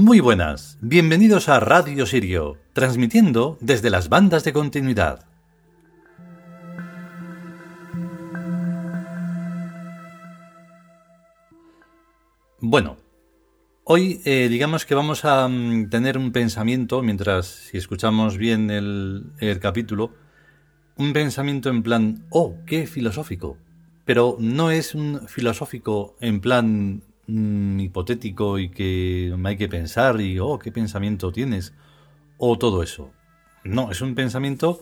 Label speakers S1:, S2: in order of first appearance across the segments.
S1: Muy buenas, bienvenidos a Radio Sirio, transmitiendo desde las bandas de continuidad. Bueno, hoy eh, digamos que vamos a mm, tener un pensamiento, mientras si escuchamos bien el, el capítulo, un pensamiento en plan, oh, qué filosófico. Pero no es un filosófico en plan Mm, hipotético y que hay que pensar y, oh, qué pensamiento tienes, o todo eso. No, es un pensamiento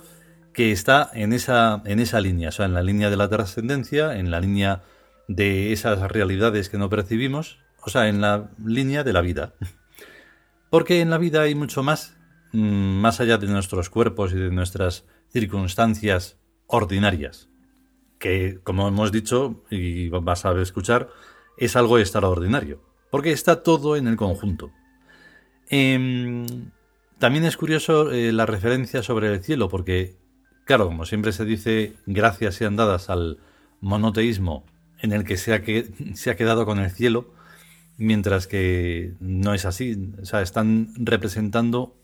S1: que está en esa, en esa línea, o sea, en la línea de la trascendencia, en la línea de esas realidades que no percibimos, o sea, en la línea de la vida. Porque en la vida hay mucho más, mm, más allá de nuestros cuerpos y de nuestras circunstancias ordinarias, que, como hemos dicho y vas a escuchar, es algo extraordinario, porque está todo en el conjunto. Em, también es curioso eh, la referencia sobre el cielo, porque, claro, como siempre se dice, gracias sean dadas al monoteísmo en el que se ha, que, se ha quedado con el cielo, mientras que no es así. O sea, están representando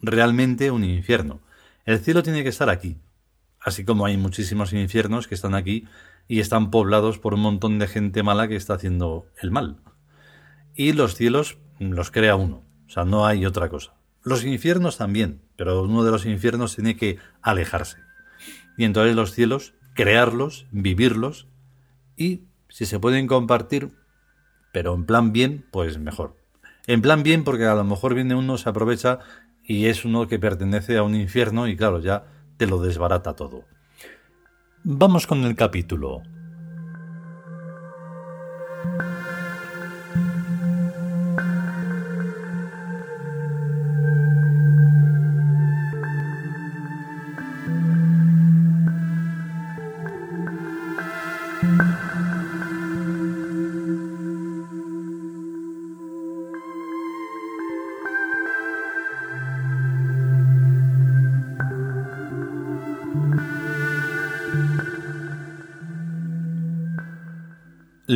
S1: realmente un infierno. El cielo tiene que estar aquí, así como hay muchísimos infiernos que están aquí y están poblados por un montón de gente mala que está haciendo el mal. Y los cielos los crea uno, o sea, no hay otra cosa. Los infiernos también, pero uno de los infiernos tiene que alejarse. Y entonces los cielos, crearlos, vivirlos y si se pueden compartir, pero en plan bien, pues mejor. En plan bien porque a lo mejor viene uno, se aprovecha y es uno que pertenece a un infierno y claro, ya te lo desbarata todo. Vamos con el capítulo.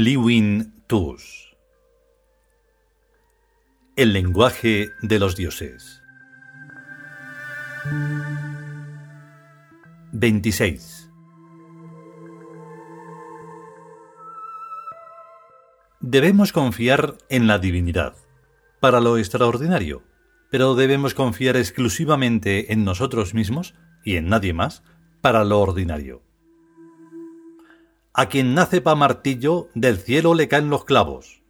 S1: Liwin Tus El lenguaje de los dioses. 26 Debemos confiar en la divinidad para lo extraordinario, pero debemos confiar exclusivamente en nosotros mismos y en nadie más para lo ordinario. A quien nace pa martillo, del cielo le caen los clavos.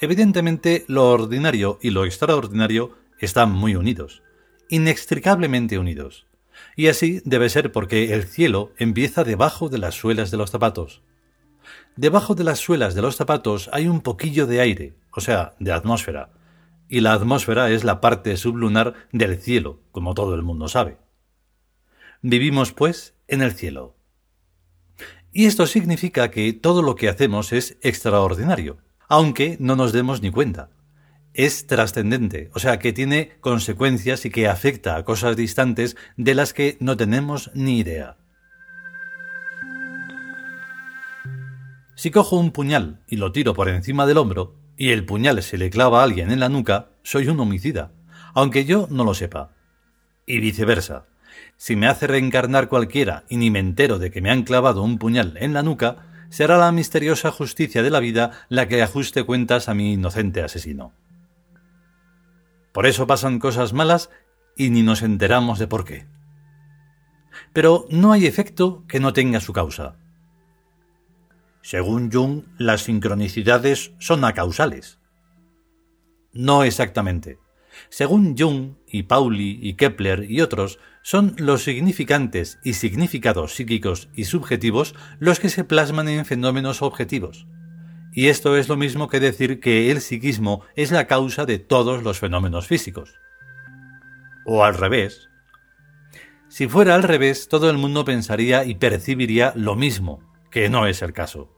S1: Evidentemente, lo ordinario y lo extraordinario están muy unidos, inextricablemente unidos. Y así debe ser porque el cielo empieza debajo de las suelas de los zapatos. Debajo de las suelas de los zapatos hay un poquillo de aire, o sea, de atmósfera, y la atmósfera es la parte sublunar del cielo, como todo el mundo sabe. Vivimos, pues, en el cielo. Y esto significa que todo lo que hacemos es extraordinario, aunque no nos demos ni cuenta. Es trascendente, o sea que tiene consecuencias y que afecta a cosas distantes de las que no tenemos ni idea. Si cojo un puñal y lo tiro por encima del hombro, y el puñal se le clava a alguien en la nuca, soy un homicida, aunque yo no lo sepa. Y viceversa. Si me hace reencarnar cualquiera y ni me entero de que me han clavado un puñal en la nuca, será la misteriosa justicia de la vida la que ajuste cuentas a mi inocente asesino. Por eso pasan cosas malas y ni nos enteramos de por qué. Pero no hay efecto que no tenga su causa. Según Jung, las sincronicidades son acausales. No exactamente. Según Jung y Pauli y Kepler y otros, son los significantes y significados psíquicos y subjetivos los que se plasman en fenómenos objetivos. Y esto es lo mismo que decir que el psiquismo es la causa de todos los fenómenos físicos. O al revés. Si fuera al revés, todo el mundo pensaría y percibiría lo mismo, que no es el caso.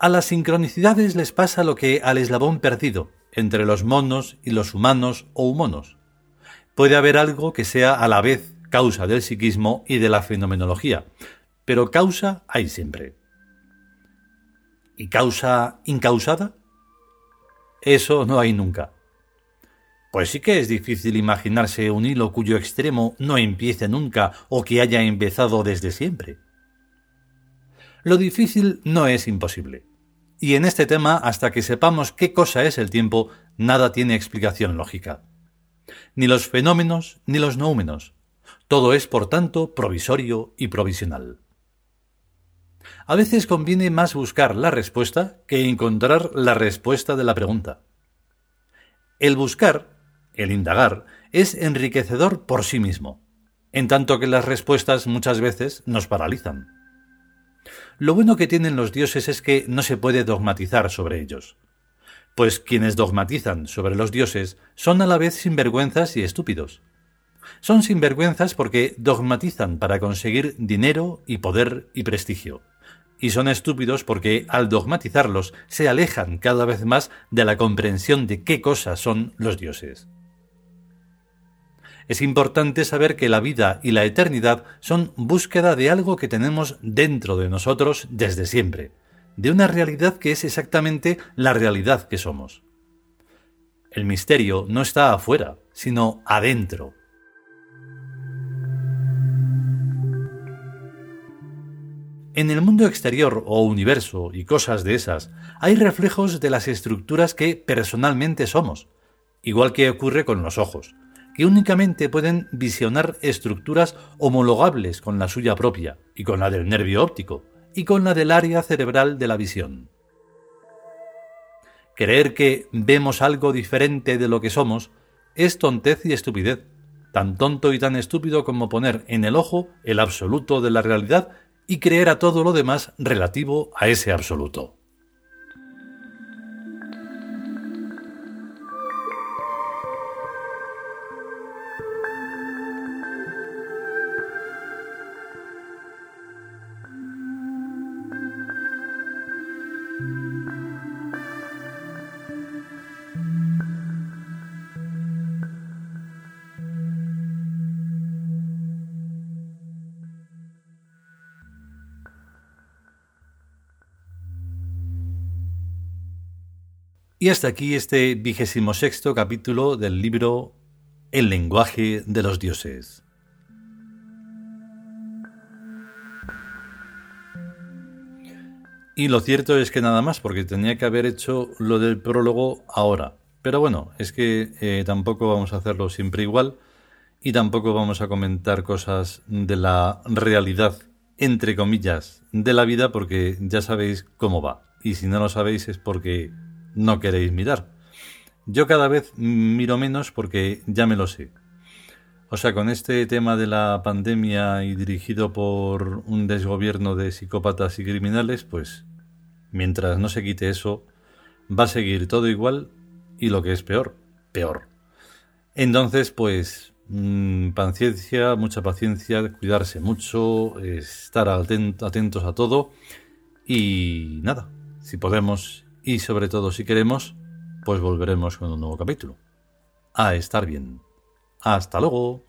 S1: A las sincronicidades les pasa lo que al eslabón perdido, entre los monos y los humanos o humanos. Puede haber algo que sea a la vez causa del psiquismo y de la fenomenología, pero causa hay siempre. ¿Y causa incausada? Eso no hay nunca. Pues sí que es difícil imaginarse un hilo cuyo extremo no empiece nunca o que haya empezado desde siempre. Lo difícil no es imposible. Y en este tema, hasta que sepamos qué cosa es el tiempo, nada tiene explicación lógica. Ni los fenómenos ni los noúmenos. Todo es, por tanto, provisorio y provisional. A veces conviene más buscar la respuesta que encontrar la respuesta de la pregunta. El buscar el indagar, es enriquecedor por sí mismo, en tanto que las respuestas muchas veces nos paralizan. Lo bueno que tienen los dioses es que no se puede dogmatizar sobre ellos, pues quienes dogmatizan sobre los dioses son a la vez sinvergüenzas y estúpidos. Son sinvergüenzas porque dogmatizan para conseguir dinero y poder y prestigio, y son estúpidos porque al dogmatizarlos se alejan cada vez más de la comprensión de qué cosas son los dioses. Es importante saber que la vida y la eternidad son búsqueda de algo que tenemos dentro de nosotros desde siempre, de una realidad que es exactamente la realidad que somos. El misterio no está afuera, sino adentro. En el mundo exterior o universo y cosas de esas, hay reflejos de las estructuras que personalmente somos, igual que ocurre con los ojos que únicamente pueden visionar estructuras homologables con la suya propia, y con la del nervio óptico, y con la del área cerebral de la visión. Creer que vemos algo diferente de lo que somos es tontez y estupidez, tan tonto y tan estúpido como poner en el ojo el absoluto de la realidad y creer a todo lo demás relativo a ese absoluto. Y hasta aquí este vigésimo sexto capítulo del libro El lenguaje de los dioses. Y lo cierto es que nada más, porque tenía que haber hecho lo del prólogo ahora. Pero bueno, es que eh, tampoco vamos a hacerlo siempre igual y tampoco vamos a comentar cosas de la realidad, entre comillas, de la vida, porque ya sabéis cómo va. Y si no lo sabéis es porque no queréis mirar. Yo cada vez miro menos porque ya me lo sé. O sea, con este tema de la pandemia y dirigido por un desgobierno de psicópatas y criminales, pues mientras no se quite eso, va a seguir todo igual y lo que es peor, peor. Entonces, pues, mm, paciencia, mucha paciencia, cuidarse mucho, estar atentos a todo y nada, si podemos y sobre todo si queremos, pues volveremos con un nuevo capítulo. A estar bien. Hasta luego.